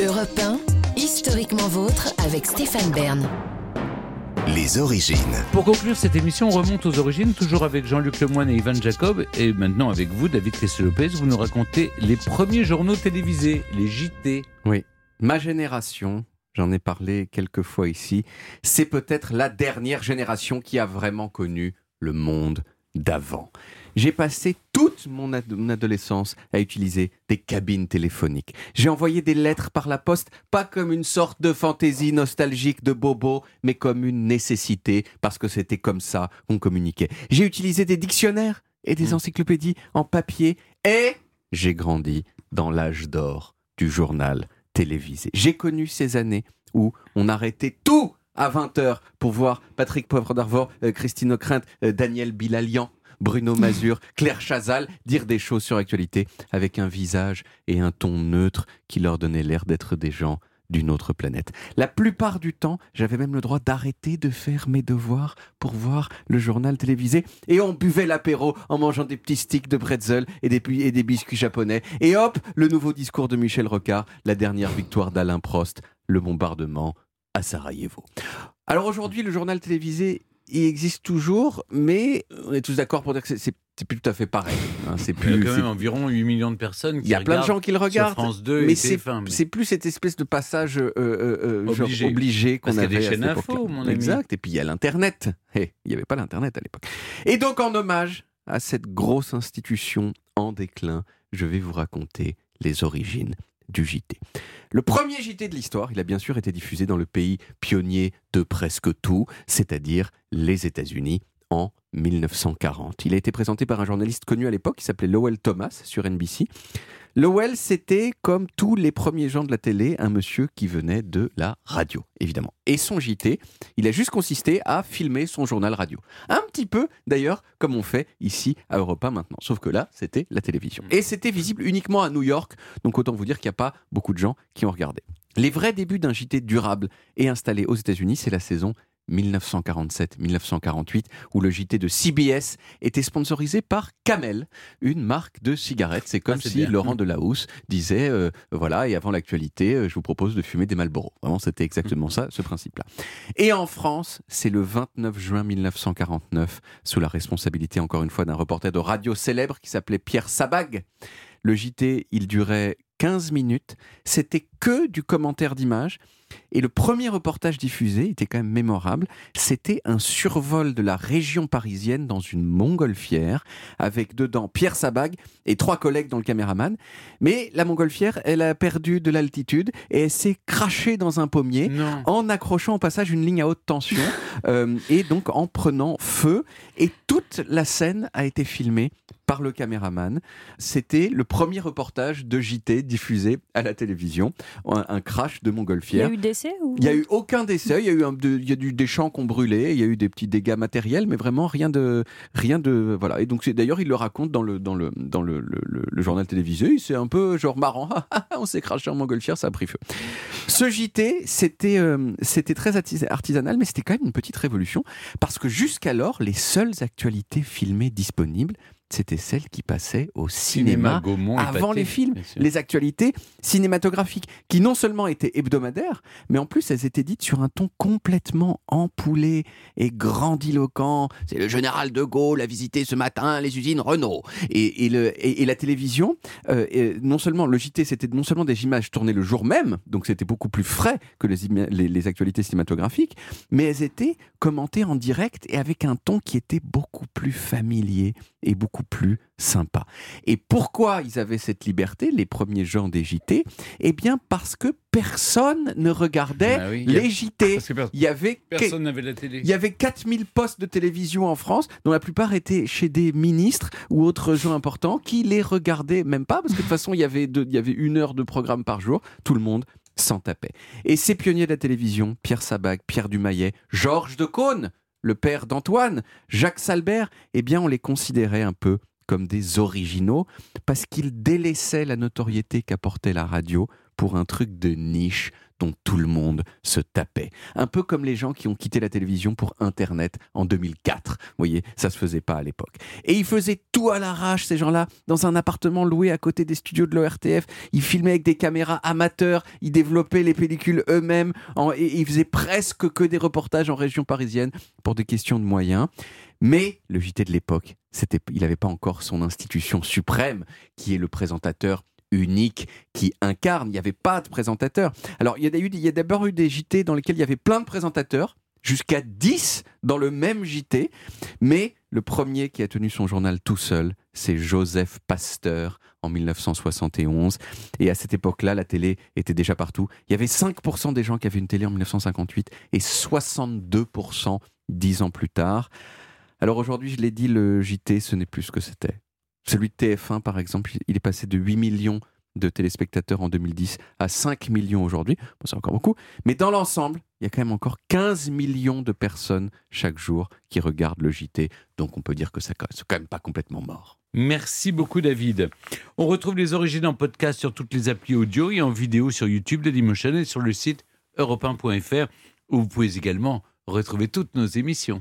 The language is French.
Europe 1, historiquement vôtre avec Stéphane Bern. Les origines. Pour conclure cette émission, on remonte aux origines, toujours avec Jean-Luc Lemoyne et Ivan Jacob, et maintenant avec vous, David Tessé-Lopez, vous nous racontez les premiers journaux télévisés, les JT. Oui, ma génération, j'en ai parlé quelques fois ici, c'est peut-être la dernière génération qui a vraiment connu le monde d'avant. J'ai passé toute mon, ad- mon adolescence à utiliser des cabines téléphoniques. J'ai envoyé des lettres par la poste, pas comme une sorte de fantaisie nostalgique de bobo, mais comme une nécessité, parce que c'était comme ça qu'on communiquait. J'ai utilisé des dictionnaires et des encyclopédies en papier, et j'ai grandi dans l'âge d'or du journal télévisé. J'ai connu ces années où on arrêtait tout à 20h pour voir Patrick Poivre d'Arvor, euh, Christine Ockrent, euh, Daniel Bilalian, Bruno Mazur, Claire Chazal dire des choses sur l'actualité avec un visage et un ton neutre qui leur donnait l'air d'être des gens d'une autre planète. La plupart du temps, j'avais même le droit d'arrêter de faire mes devoirs pour voir le journal télévisé et on buvait l'apéro en mangeant des petits sticks de bretzel et des, pi- et des biscuits japonais. Et hop, le nouveau discours de Michel Rocard, la dernière victoire d'Alain Prost, le bombardement à Sarajevo. Alors aujourd'hui, le journal télévisé, il existe toujours, mais on est tous d'accord pour dire que c'est- plus tout à fait pareil. hein. C'est Il y a plus. quand même environ 8 millions de personnes qui Il y a plein de gens qui le regardent. France 2 mais c'est TF1. mais- c'est plus cette espèce de passage euh, euh, euh, Obligé. obligé qu'on Parce qu'il y avait a des chaînes info, mon ami. Exact. Et puis il y a l'internet. Eh, il n'y avait pas l'internet à l'époque. Et donc en hommage à cette grosse institution en déclin, je vais vous raconter les origines du JT. Le premier JT de l'histoire, il a bien sûr été diffusé dans le pays pionnier de presque tout, c'est-à-dire les États-Unis en 1940. Il a été présenté par un journaliste connu à l'époque qui s'appelait Lowell Thomas sur NBC. Lowell, c'était comme tous les premiers gens de la télé, un monsieur qui venait de la radio, évidemment. Et son JT, il a juste consisté à filmer son journal radio. Un petit peu, d'ailleurs, comme on fait ici à Europa maintenant. Sauf que là, c'était la télévision. Et c'était visible uniquement à New York, donc autant vous dire qu'il n'y a pas beaucoup de gens qui ont regardé. Les vrais débuts d'un JT durable et installé aux États-Unis, c'est la saison 1947-1948, où le JT de CBS était sponsorisé par Camel, une marque de cigarettes. C'est comme Ah, si bien. Laurent Delahousse disait, euh, voilà, et avant l'actualité, euh, je vous propose de fumer des Marlboro. Vraiment, c'était exactement ça, ce principe-là. Et en France, c'est le 29 juin 1949, sous la responsabilité, encore une fois, d'un reporter de radio célèbre qui s'appelait Pierre Sabag. Le JT, il durait 15 minutes. C'était que du commentaire d'image. Et le premier reportage diffusé était quand même mémorable. C'était un survol de la région parisienne dans une montgolfière, avec dedans Pierre Sabag et trois collègues dans le caméraman. Mais la montgolfière, elle a perdu de l'altitude et elle s'est crachée dans un pommier Non. en accrochant au passage une ligne à haute tension euh, et donc en prenant feu. Et toute la scène a été filmée par le caméraman. C'était le premier reportage de JT diffusé à la télévision, un, un crash de Il y a montgolfière. eu décès ou... Il n'y a eu aucun décès, il y a eu, un- de- il y a eu des champs qui ont brûlé, il y a eu des petits dégâts matériels, mais vraiment rien de, rien de, voilà. Et donc c'est d'ailleurs il le raconte dans le, dans le, dans le, le- le- le journal télévisé. C'est un peu genre marrant. On s'est craché en montgolfière, ça a pris feu. Ce JT, c'était, euh, c'était très artis- artisanal, mais c'était quand même une petite révolution parce que jusqu'alors les seules actualités filmées disponibles, c'était celles qui passaient au cinéma Gaumont avant Pathé, les films, les actualités cinématographiques, qui non seulement étaient hebdomadaires, mais en plus elles étaient dites sur un ton complètement empoulé et grandiloquent. C'est le général de Gaulle a visité ce matin les usines Renault. Et, et le- et- et la télévision, euh, non seulement le JT, c'était non seulement des images tournées le jour même, donc c'était beaucoup plus frais que les, les- les actualités cinématographiques, mais elles étaient commentées en direct et avec un ton qui était beaucoup plus familier et beaucoup plus sympa. Et pourquoi ils avaient cette liberté, les premiers gens des JT Eh bien parce que personne ne regardait Ah oui, il y a- les JT. Il y avait personne n'avait la télé. il y avait 4000 postes de télévision en France, dont la plupart étaient chez des ministres ou autres gens importants qui les regardaient même pas, parce que de toute façon, il y avait, de- il y avait une heure de programme par jour. Tout le monde s'en tapait. Et ces pionniers de la télévision, Pierre Sabag, Pierre Dumayet, Georges de Caunes, le père d'Antoine, Jacques Salbert, eh bien, on les considérait un peu comme des originaux, parce qu'ils délaissaient la notoriété qu'apportait la radio pour un truc de niche dont tout le monde se tapait. Un peu comme les gens qui ont quitté la télévision pour Internet en 2004. Vous voyez, ça se faisait pas à l'époque. Et ils faisaient tout à l'arrache, ces gens-là, dans un appartement loué à côté des studios de l'ORTF. Ils filmaient avec des caméras amateurs, ils développaient les pellicules eux-mêmes, ils faisaient presque que des reportages en région parisienne pour des questions de moyens. Mais le JT de l'époque, il n'avait pas encore son institution suprême, qui est le présentateur unique qui incarne. Il n'y avait pas de présentateur. Alors, il y a d'abord eu des JT dans lesquels il y avait plein de présentateurs, jusqu'à 10 dans le même JT. Mais le premier qui a tenu son journal tout seul, c'est Joseph Pasteur en 1971. Et à cette époque-là, la télé était déjà partout. Il y avait 5% des gens qui avaient une télé en 1958 et 62% dix ans plus tard. Alors aujourd'hui, je l'ai dit, le JT, ce n'est plus ce que c'était. Celui de TF1, par exemple, il est passé de 8 millions de téléspectateurs en 2010 à 5 millions aujourd'hui. Bon, c'est encore beaucoup. Mais dans l'ensemble, il y a quand même encore 15 millions de personnes chaque jour qui regardent le JT. Donc on peut dire que c'est quand même pas complètement mort. Merci beaucoup David. On retrouve les origines en podcast sur toutes les applis audio et en vidéo sur YouTube de Dailymotion et sur le site europe où vous pouvez également retrouver toutes nos émissions.